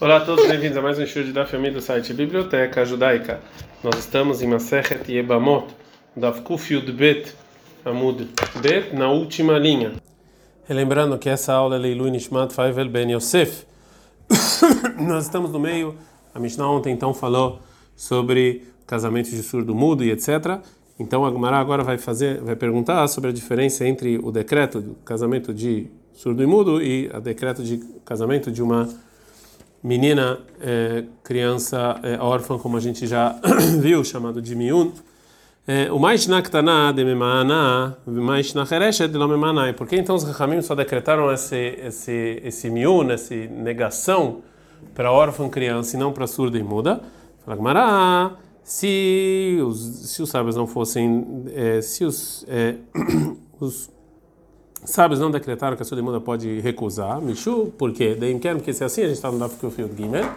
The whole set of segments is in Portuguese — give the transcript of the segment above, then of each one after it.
Olá a todos, bem-vindos a mais um show de da família do site Biblioteca Judaica. Nós estamos em Masechet Yebamot, da Kufyud Bet, Amud Bet, na última linha. Relembrando que essa aula é Leilu Nishmat Faivel Ben Yosef. Nós estamos no meio, a Mishnah ontem então falou sobre casamento de surdo mudo e etc. Então a Gemara agora vai fazer, vai perguntar sobre a diferença entre o decreto do casamento de surdo e mudo e o decreto de casamento de uma menina, é, criança é, órfã, como a gente já viu, chamado de miun. É, o mais naktaná de memana, mais nachereshet de memana. Por que então os Rahamim só decretaram esse esse esse miun, essa negação para órfã criança e não para surda e muda? Fala se os se os sábios não fossem, é, se os é, os sábios não decretaram que a muda pode recusar, Michu, por quê? Daí quer porque se é assim a gente está no Daf Kufil Gimel,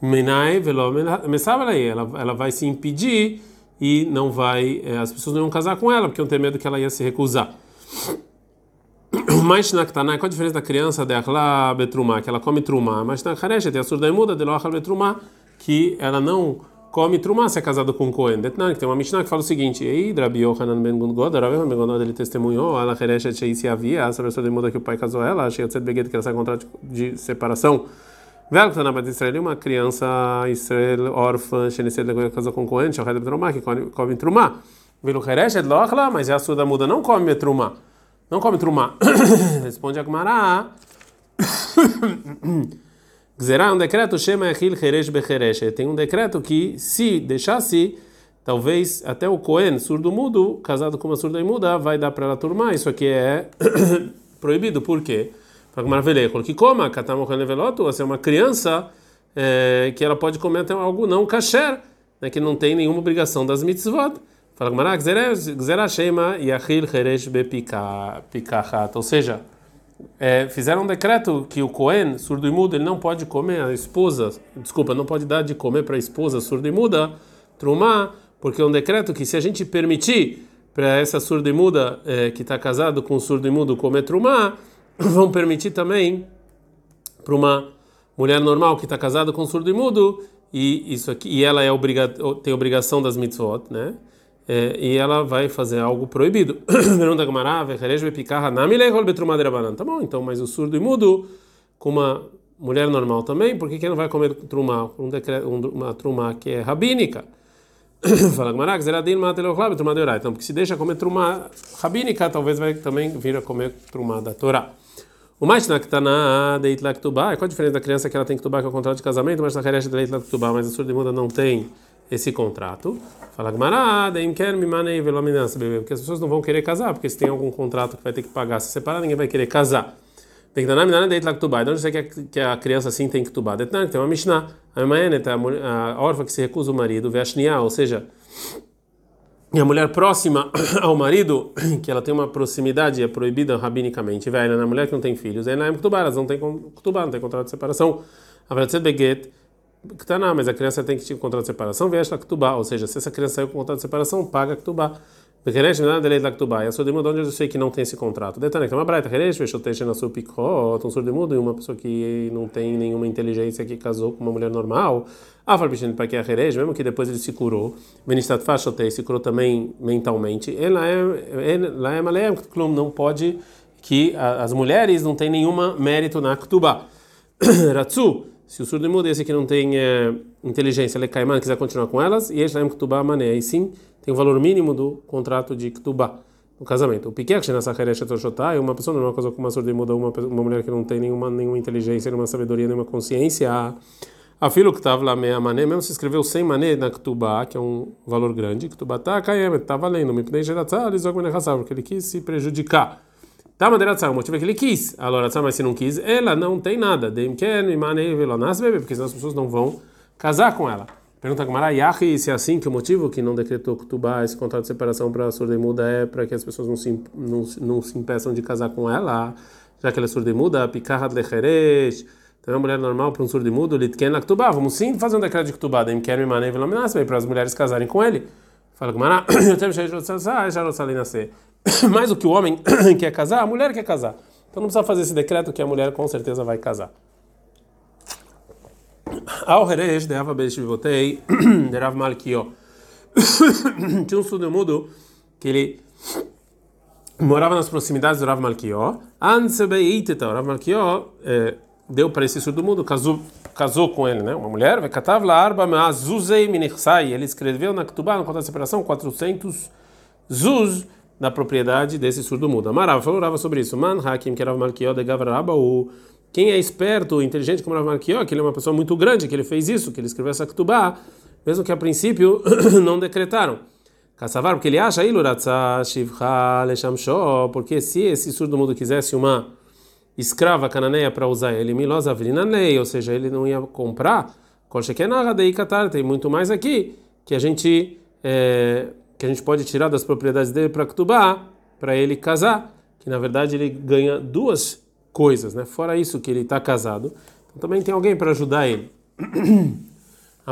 Menai velo ela ela vai se impedir e não vai, as pessoas não vão casar com ela porque iam ter medo que ela ia se recusar. Mas na qual a diferença da criança de Betrumá, que ela come trumá, mas na Haresh tem a surda muda de Loachal Betrumá, que ela não come trumá se é casado com Cohen. Detnan, que tem uma Mishnah que fala o seguinte: Ei, Rabi Yohanan ben Gundgod, Rabi ben Gundgod, ele testemunhou, ela Hereshet Shei se havia, essa pessoa de muda que o pai casou ela, achei que Beged que ela sai contrato de separação. Velho que na Israel, uma criança Israel órfã, Shenisel casou com Cohen, Shohed Betrumá, que come trumá. Velo Hereshet Lochla, mas a surda muda não come trumá. Não come trumá. Responde a Gemara. Gzerá um decreto chama Achil Heresh Becheresh. Tem um decreto que, se deixasse, talvez até o Cohen, surdo-mudo, casado com uma surda e muda, vai dar para ela turmar. Isso aqui é proibido. Por quê? Para maravilha, que coma, Katamochaneveloto, você é uma criança é, que ela pode comer até algo não kasher, né, que não tem nenhuma obrigação das mitzvot. Fala Gmará, Gzerá Shema Yachil Heresh Bepikachat. Ou seja, é, fizeram um decreto que o Cohen, surdo e mudo, ele não pode comer a esposa, desculpa, não pode dar de comer para a esposa surda e muda, trumá, porque é um decreto que se a gente permitir para essa surda e muda é, que está casado com o surdo e mudo comer trumá, vão permitir também para uma mulher normal que está casada com surdo e mudo e isso aqui e ela é obrigado tem obrigação das mitzvot, né? É, e ela vai fazer algo proibido. Tá bom, então, mas o surdo e mudo, com uma mulher normal também, por que, que não vai comer trumá? Um decreto, uma trumá que é rabínica. Fala Gamara, então, porque se deixa comer trumá rabínica, talvez vai também vir a comer trumá da Torá. O mais na que está na deit laktubá, qual a diferença da criança que ela tem que tubar que é o contrato de casamento, mas na de deit laktubá, mas a surda e muda não tem esse contrato. Fala Gmarada, porque as pessoas não vão querer casar, porque se tem algum contrato que vai ter que pagar se separar, ninguém vai querer casar. Tem que dar nada deit laktubai. Então, você quer que a criança assim tem que tubar. Tem uma Mishnah. A órfã que se recusa o marido, Veshniá, ou seja, a mulher próxima ao marido, que ela tem uma proximidade, é proibida rabinicamente, velha, na mulher que não tem filhos, é na elas não tem kutubá, não tem contrato de separação. A verdade é beget Ktaná, mas a criança tem que ter um contrato de separação, viés la ktubá, ou seja, se essa criança saiu com contrato de separação, paga ktubá. Bekeresh nada de lei da ktubá. E a surda onde eu sei que não tem esse contrato? Detalhe, que é uma braita, keresh, fechoteixa na sua picot, um surdo e uma pessoa que não tem nenhuma inteligência que casou com uma mulher normal. Ah, fala bichino para que a keresh, mesmo que depois ele se curou, benistat fachotei, se curou também mentalmente. Ela é, ela é malé, não pode que as mulheres não têm nenhuma mérito na ktubá. Ratsu se o surdo mudo esse que não tem é, inteligência, ele caiman, quiser continuar com elas, e eles ktubá mané, e sim tem o valor mínimo do contrato de ktubá no casamento. O piquet nessa é uma pessoa normal casou com uma surda muda, uma, uma mulher que não tem nenhuma, nenhuma inteligência, nenhuma sabedoria, nenhuma consciência. A filho que estava lá meia mané, mesmo se escreveu sem mané na ktubá, que é um valor grande, ktubá tá caindo, tá valendo, me pnei geratzah, porque ele quis se prejudicar. Tá, Maderatzah, o motivo é que ele quis. A Loratzah, mas se não quis, ela não tem nada. Porque senão as pessoas não vão casar com ela. Pergunta Gamara, Yahi, se é assim que o motivo que não decretou Kutubá, esse contrato de separação para a surda e muda é para que as pessoas não se, não, não se impeçam de casar com ela, já que ela é surda e muda, Pikahat Lecheresh, então é uma mulher normal para um surdo e mudo, Litken Laktubá, vamos sim fazer um decreto de Kutubá, Dem Ker Mimanei para as mulheres casarem com ele. Fala Gamara, eu tenho cheio de nascer. Mas o que o homem quer casar, a mulher quer casar. Então não precisa fazer esse decreto que a mulher com certeza vai casar. Ao de Ava Beshivotei, de Rav Malkiyo. Tinha um surdo mudo que ele morava nas proximidades do Rav Malkiyo. Ansebeiteta, o Rav Malkiyo eh, deu para esse surdo mudo, casou, casou com ele, né? Uma mulher, la arba me'azuzei minichsai. Ele escreveu na Ketubá, no conta da separação, 400 zuz na propriedade desse surdo mudo. Amarava, falava sobre isso. Man hakim que Malkiyo de quem é esperto, inteligente como Rav Malkiyo, que ele é uma pessoa muito grande, que ele fez isso, que ele escreveu essa Ketubá, mesmo que a princípio não decretaram. Kassavar, porque ele acha, porque se esse surdo mudo quisesse uma escrava cananeia para usar ele, milosa lei, ou seja, ele não ia comprar, tem muito mais aqui que a gente é, que a gente pode tirar das propriedades dele para Ktubá, para ele casar, que na verdade ele ganha duas coisas, né? Fora isso que ele está casado, então também tem alguém para ajudar ele.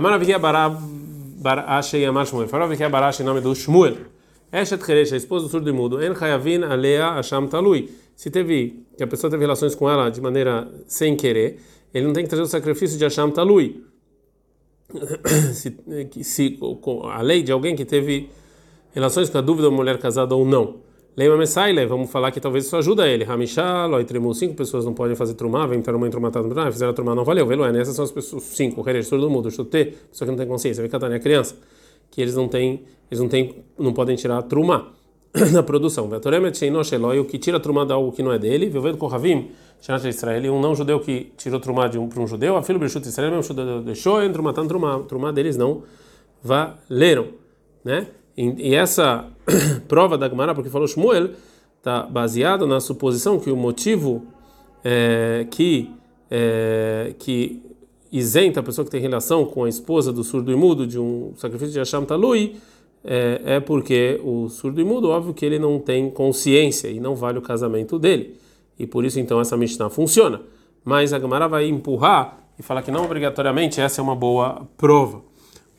Barashi Yamar Shmuel. Farov que em nome do Shmuel. Eshet Cheresh, a esposa do surdo e mudo. En Chayavin Alea Asham Talui. Se teve, que a pessoa teve relações com ela de maneira sem querer, ele não tem que trazer o sacrifício de Asham Talui. se, se a lei de alguém que teve relações com a dúvida, mulher casada ou não. Leima Messaile, vamos falar que talvez isso ajuda ele. Hamishá, Loi Tremu, cinco pessoas não podem fazer trumar, vem estar uma trumatada no ah, fizeram trumar, não valeu. Velo é, essas são as pessoas, cinco, o todo mundo, chute, pessoa que não tem consciência, vem catar, a criança, que eles não têm, eles não têm, não podem tirar a trumá na produção. Eloi, o que tira a trumá de algo que não é dele, Vivendo com Ravim, Shanat Israel, um não judeu que tirou trumá de um para um judeu, a filho Brishut Israel, mesmo judeu deixou, entrou matando trumá, trumá deles não valeram, né? E essa prova da Gemara, porque falou Shmuel, está baseado na suposição que o motivo é, que, é, que isenta a pessoa que tem relação com a esposa do surdo e mudo de um sacrifício de Hashem Talui é, é porque o surdo e mudo, óbvio que ele não tem consciência e não vale o casamento dele. E por isso então essa Mishnah funciona. Mas a Gemara vai empurrar e falar que não obrigatoriamente essa é uma boa prova.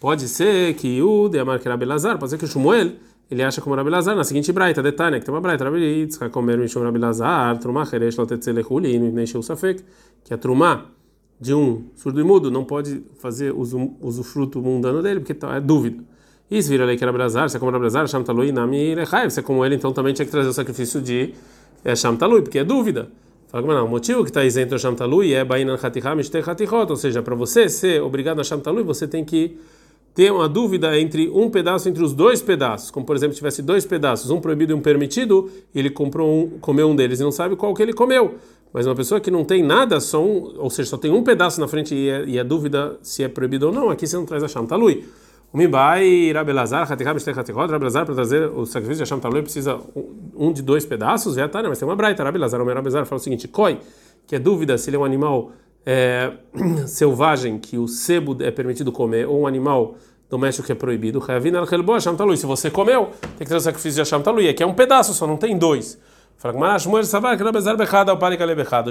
Pode ser que o de Amar que Rabelazar, pode ser que o Shmuel ele acha como Rabelazar na seguinte braita, detalhe, que tem uma braita, Rabelitz, comer Mishum Rabelazar, Trumah Heresh Lotetzelechulin, Nesheu Safek, que a Trumah de um surdo e mudo não pode fazer uso, usufruto mundano dele, porque tá, é dúvida. Isso vira lei que era Brazar, se é como Brazar, Sham Talui, Nami Lechai, se é como ele, então também tinha que trazer o sacrifício de é, Sham Talui, porque é dúvida. Fala como não, o motivo que está isento a Sham Talui é Bainan Hatiham Ishtei Hatihot, ou seja, para você ser obrigado a Sham Talui, você tem que ter uma dúvida entre um pedaço entre os dois pedaços, como por exemplo tivesse dois pedaços, um proibido e um permitido, ele comprou um, comeu um deles e não sabe qual que ele comeu. Mas uma pessoa que não tem nada, só um, ou seja, só tem um pedaço na frente e, é, a dúvida se é proibido ou não, aqui você não traz a Sham Talui. O Mibai, Rabelazar, Hatikab, Hatikot, Rabelazar, para trazer o sacrifício de Sham Talui, precisa um de dois pedaços, já tá, né? mas tem uma braita, Rabelazar, o Rabelazar fala o seguinte, Koi, que é dúvida se ele é um animal é, selvagem, que o sebo é permitido comer, ou um animal doméstico que é proibido. Se você comeu, tem que ter o sacrifício de Hashem Talui. Aqui é um pedaço, só não tem dois. Shmuel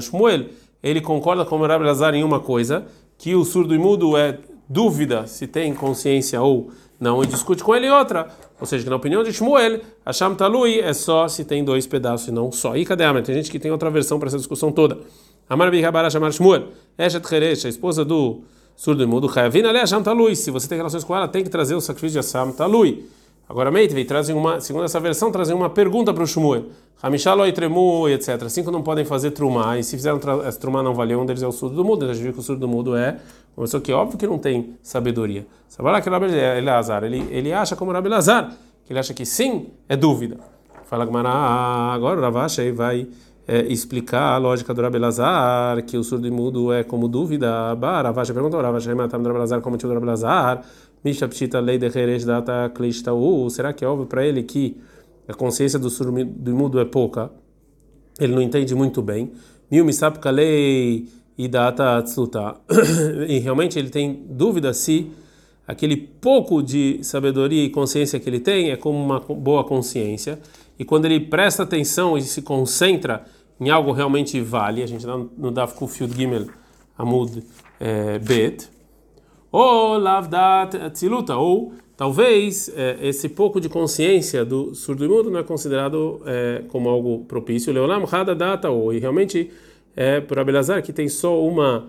Shmuel, ele concorda com o Rabbi Lazar em uma coisa, que o surdo e mudo é dúvida se tem consciência ou não, e discute com ele outra. Ou seja, que na opinião de Shmuel, Hashem Talui é só se tem dois pedaços e não só. E cadê a Tem gente que tem outra versão para essa discussão toda. Amar Bihabara chamar Shmuel, Eshet Cheresh, a esposa do surdo mudo, Chayavin ale Asham Talui. Se você tem relações com ela, tem que trazer o sacrifício de Asham Talui. Agora, Meitvei, trazem uma, segundo essa versão, trazem uma pergunta para o Shmuel. Hamishalo Tremu, etc. Cinco não podem fazer trumá, e se fizeram trumá não valeu, um deles é o surdo do mudo. A gente viu que o surdo do mudo é uma pessoa que, óbvio, que não tem sabedoria. Sabala que ele azar, ele, ele acha como Rabi Lazar, que ele acha que sim, é dúvida. Fala Gmará, agora o Ravacha vai é, explicar a lógica do Rabelazar, que o surdo e mudo é como dúvida. Ravacha perguntou, Ravacha matam do Rabelazar como tinha o Rabelazar, Misha Pshita lei de Heresh data Klishta U. Será que é óbvio para ele que a consciência do surdo e mudo é pouca? Ele não entende muito bem. Mil Misapka lei e data Tsuta. E realmente ele tem dúvida se aquele pouco de sabedoria e consciência que ele tem é como uma boa consciência. E quando ele presta atenção e se concentra em algo realmente vale, a gente dá no Daf Kufiud Gimel Amud é, Bet, ou Lavdat Tziluta, ou talvez é, esse pouco de consciência do surdo mudo não é considerado é, como algo propício. Leolam Hada Data, ou e realmente é por Abelazar que tem só uma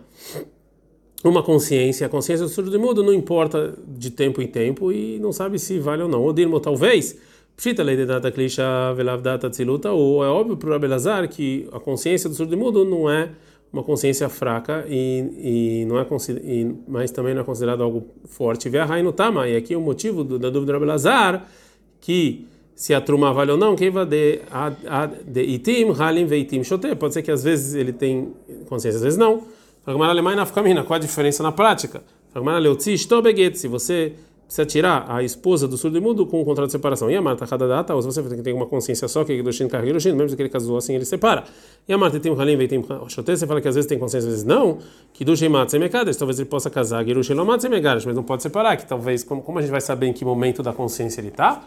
uma consciência, a consciência do surdo mudo não importa de tempo em tempo e não sabe se vale ou não. O Dilmo talvez, pshita lei de data klisha velavdata tziluta, ou é óbvio para o Abelazar que a consciência do surdo e mudo não é uma consciência fraca e, e não é e, mas também não é considerado algo forte. Vê a no tama e aqui o motivo do, da dúvida do Abelazar que se a truma vale ou não, quem vai de itim halim veitim shote. Pode ser que às vezes ele tem consciência, às vezes não. Qual a diferença na prática? Se você precisa tirar a esposa do surdo mudo com um contrato de separação. E a Marta data, ou se você tem uma consciência só que Gidushin carrega Gidushin, mesmo que ele casou assim, ele separa. E a Marta tem um Halim, tem Xote, você fala que às vezes tem consciência, às vezes não, que Gidushin mata Semekadas, talvez ele possa casar Gidushin não mata Semekadas, mas não pode separar, que talvez, como, como a gente vai saber em que momento da consciência ele está?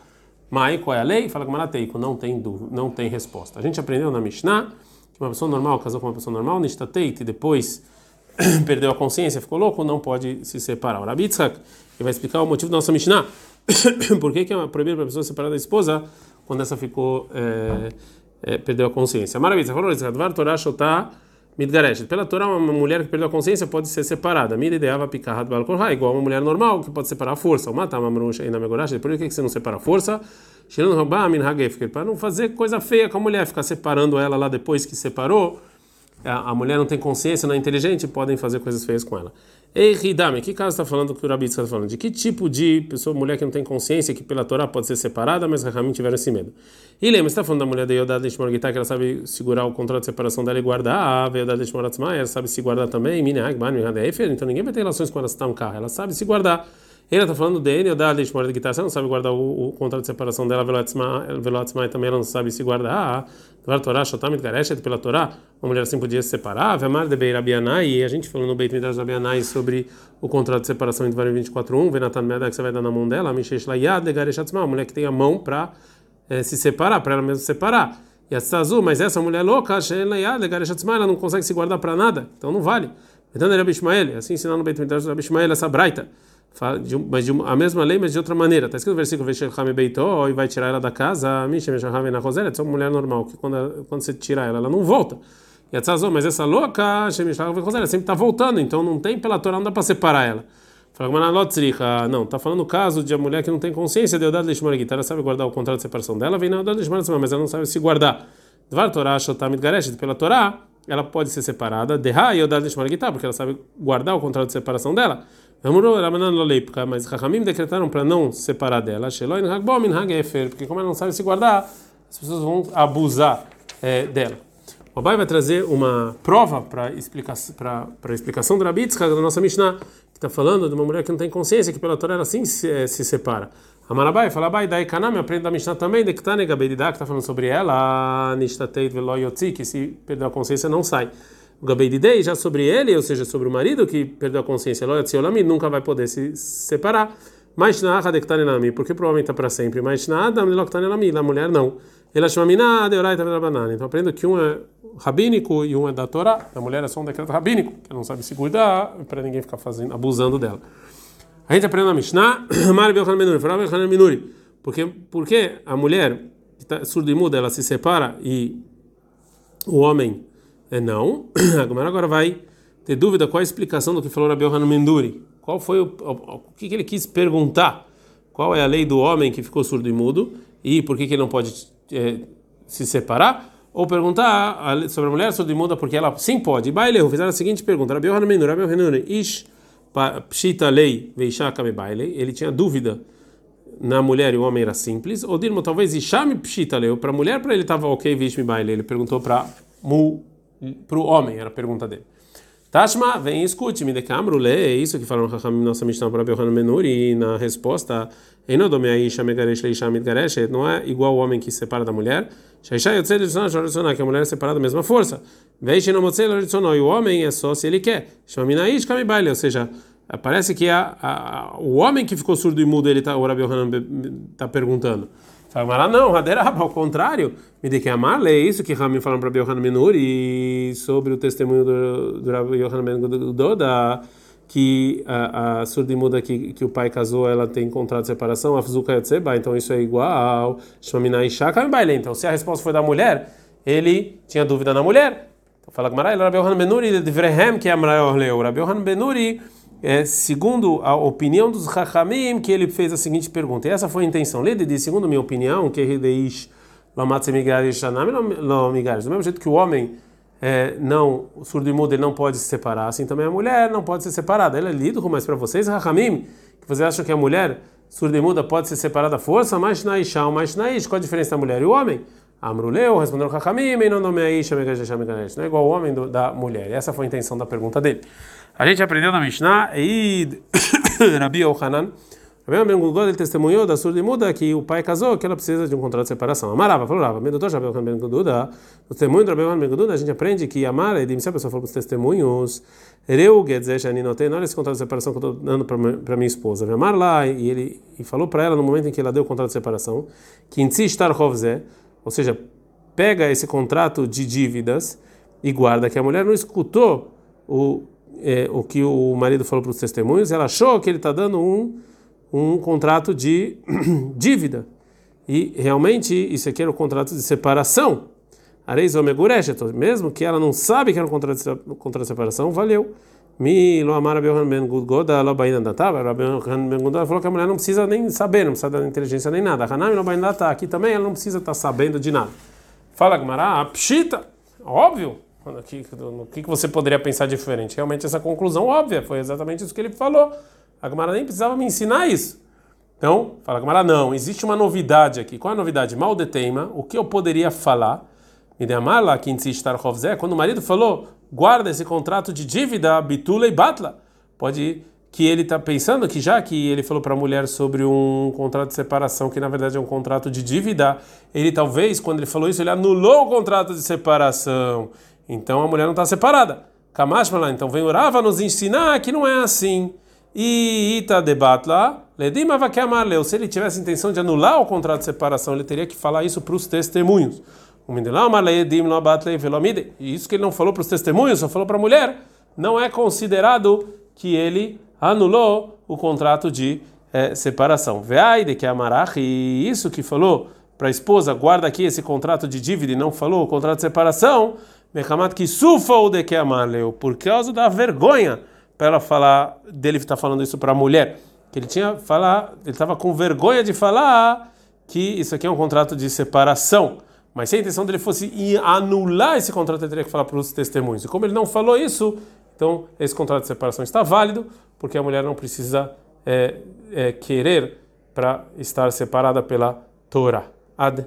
Mai, qual é a lei? Fala com Marateiko, não tem dúvida, não tem resposta. A gente aprendeu na Mishnah que uma pessoa normal casou com uma pessoa normal, Nishtateit, e depois perdeu a consciência, ficou louco, não pode se separar. O Rabi Tzhak, vai explicar o motivo da nossa Mishnah. Por que, que é proibido para a pessoa separar da esposa quando essa ficou, é, é, perdeu a consciência? Maravilha, Torah Shotá Midgareshet. Pela Torá, uma mulher que perdeu a consciência pode ser separada. Mira ideava picarrat balkorha, igual uma mulher normal que pode separar a força. O matar uma e megorashet. Por que você não separa a força? Para não fazer coisa feia com a mulher, ficar separando ela lá depois que separou a mulher não tem consciência, não é inteligente, podem fazer coisas feias com ela. Ei, Ridame, que caso está falando que o Rabi está falando? De que tipo de pessoa, mulher que não tem consciência, que pela Torá pode ser separada, mas realmente tiveram esse medo? E lembra, está falando da mulher de Yodad Lishmorgitá, que ela sabe segurar o contrato de separação dela e guardar, a Yodad Lishmoratzma, ela sabe se guardar também, então ninguém vai ter relações com ela se está um carro, ela sabe se guardar. Ele está falando dele, eu dá de de guitarra, não sabe guardar o, o contrato de separação dela, Velotzma também ela não sabe se guardar. Var Torá, Shotamit Gareshet, pela Torá, uma mulher assim podia se separar. Vemar de Beirabianai, e a gente falou no Beit Midrash Rabianai sobre o contrato de separação entre Varim 24.1, Venatan Medak, que você vai dar na mão dela, Mishesh Layad de uma mulher que tem a mão para é, se separar, para ela mesma se separar. E a Tzazu, mas essa mulher louca, ela não consegue se guardar para nada, então não vale. Então ele é Bishmael, assim ensinando no Beit Midrash Bishmael essa braita de, mas de uma, a mesma lei, mas de outra maneira. Está escrito no versículo Veshechame Beitó e vai tirar ela da casa, Mishem Shahame na Rosela, é uma mulher normal, que quando, quando você tira ela, ela não volta. E a mas essa louca, Rosela, sempre está voltando, então não tem pela Torá, não dá para separar ela. Não, está falando o caso de a mulher que não tem consciência de Eudad Lishmar ela sabe guardar o contrato de separação dela, vem na Eudad Lishmar mas ela não sabe se guardar. Dvar Torá, Shotamit Garesh, pela Torá, ela pode ser separada, Derra e Eudad Lishmar porque ela sabe guardar o contrato de separação dela. Mas Rahamim decretaram para não separar dela, porque como ela não sabe se guardar, as pessoas vão abusar é, dela. O Abai vai trazer uma prova para explicar para a explicação do Rabitzka da nossa Mishnah, que está falando de uma mulher que não tem consciência, que pela Torá ela sim se, é, se separa. A Marabai fala, Abai, daí Kaname aprende da Mishnah também, de que está falando sobre ela, que se perdeu a consciência não sai. Gabeididei, já sobre ele, ou seja, sobre o marido que perdeu a consciência, nunca vai poder se separar. Mas na nami, porque provavelmente está para sempre. Mas na adam a mulher não. Ela chama mina deoraita. Então aprendo que um é rabínico e um é da Torá. A mulher é só um decreto rabínico, que não sabe se cuidar para ninguém ficar fazendo, abusando dela. A gente aprende na Mishnah, porque porque a mulher que está surda e muda, ela se separa e o homem é não. A agora vai ter dúvida qual a explicação do que falou Rabi Yohanan Menduri. Qual foi o, o, o, que, que ele quis perguntar? Qual é a lei do homem que ficou surdo e mudo e por que, que ele não pode é, se separar? Ou perguntar sobre a mulher surda e muda porque ela sim pode. Baile, fizeram a seguinte pergunta: Rabi Yohanan Menduri, Rabi Yohanan Menduri, ish pshita lei veishaka me baile. Ele tinha dúvida na mulher e o homem era simples. Ou dirmo talvez ishame pshita lei. Para a mulher, para ele estava ok, vish me baile. Ele perguntou para mu para o homem, era a pergunta dele. Tashma, vem e escute, me decamro, lê, é isso que falaram no nossa Mishnah para Belhan Menuri, e na resposta, não é igual o homem que se separa da mulher, que a mulher é separada da mesma força. E o homem é só se ele quer. Ou seja, parece que a, a, o homem que ficou surdo e mudo, ele tá, o Rabi está perguntando. Fala, não, Haderab, ao contrário, me de que amar, é isso que Rami falaram para Yohanan Menuri sobre o testemunho do, do Yohanan Menuri que a, a surda muda que, que o pai casou, ela tem contrato de separação, Afzuka Yatseba, então isso é igual, Shmamina Ishaka Então, se a resposta foi da mulher, ele tinha dúvida na mulher. Então, Fala Gmará, ele Rabi Yohanan Benuri de Vrehem que é Amrayor Rabi Yohanan Benuri é, segundo a opinião dos Chachamim, que ele fez a seguinte pergunta. E essa foi a intenção. Lede diz, segundo minha opinião, que Redeish. Do mesmo jeito que o homem é, não, o surdo e mudo ele não pode se separar, assim também a mulher não pode ser separada. Ela é lido, mas para vocês, Chachamim, que vocês acham que a mulher surda e muda pode ser separada à força, mas na mas na qual a diferença da mulher e o homem? Amruleu, respondeu Chachamim, e não nome a Isha, Não é igual o homem da mulher. Essa foi a intenção da pergunta dele. A gente aprendeu na Mishnah e Rabi Yohanan, Rabi Gudod, ele testemunhou da surda e muda que o pai casou, que ela precisa de um contrato de separação. Amarava, falou Rava, doutor Rabi Yohanan Ben Gududa, no testemunho do Rabi Yohanan Ben a gente aprende que Amar, e se a pessoa for para os testemunhos, Reu, Shani, não não esse contrato de separação que eu estou dando para minha esposa. Amar lá, e ele e falou para ela no momento em que ela deu o contrato de separação, que em si estar ou seja, pega esse contrato de dívidas e guarda, que a mulher não escutou o é, o que o marido falou para os testemunhos, ela achou que ele está dando um, um contrato de dívida. E realmente isso aqui era o contrato de separação. Areis mesmo que ela não sabe que era um contrato de, contrato de separação, valeu. Mi lo amara ben goda lo baina da tava, ben goda falou que a mulher não precisa nem saber, não precisa da inteligência nem nada. Hanami lo baina tá aqui também, ela não precisa estar tá sabendo de nada. Fala Gmará, pshita, óbvio. O que, no que você poderia pensar diferente? Realmente essa conclusão óbvia, foi exatamente isso que ele falou. A Gamara nem precisava me ensinar isso. Então, fala Gamara, não, existe uma novidade aqui. Qual é a novidade? Mal de teima, o que eu poderia falar? Me lá, quando o marido falou, guarda esse contrato de dívida, bitula e batla. Pode que ele está pensando que já que ele falou para a mulher sobre um contrato de separação, que na verdade é um contrato de dívida, ele talvez, quando ele falou isso, ele anulou o contrato de separação. Então a mulher não está separada. Kamashmala, então vem Urava nos ensinar que não é assim. E Ita debatla, ledima vakeamarleu. Se ele tivesse intenção de anular o contrato de separação, ele teria que falar isso para os testemunhos. E isso que ele não falou para os testemunhos, só falou para a mulher, não é considerado que ele anulou o contrato de é, separação. Veai de que amarach, e isso que falou para a esposa, guarda aqui esse contrato de dívida e não falou o contrato de separação, Mechamat que sufa o de que amaleu, por causa da vergonha para ela falar, dele estar tá falando isso para a mulher, que ele tinha falar, ele estava com vergonha de falar que isso aqui é um contrato de separação. Mas se a intenção dele fosse anular esse contrato, ele teria que falar para os testemunhos. E como ele não falou isso, então esse contrato de separação está válido, porque a mulher não precisa é, é, querer para estar separada pela Torá. Ad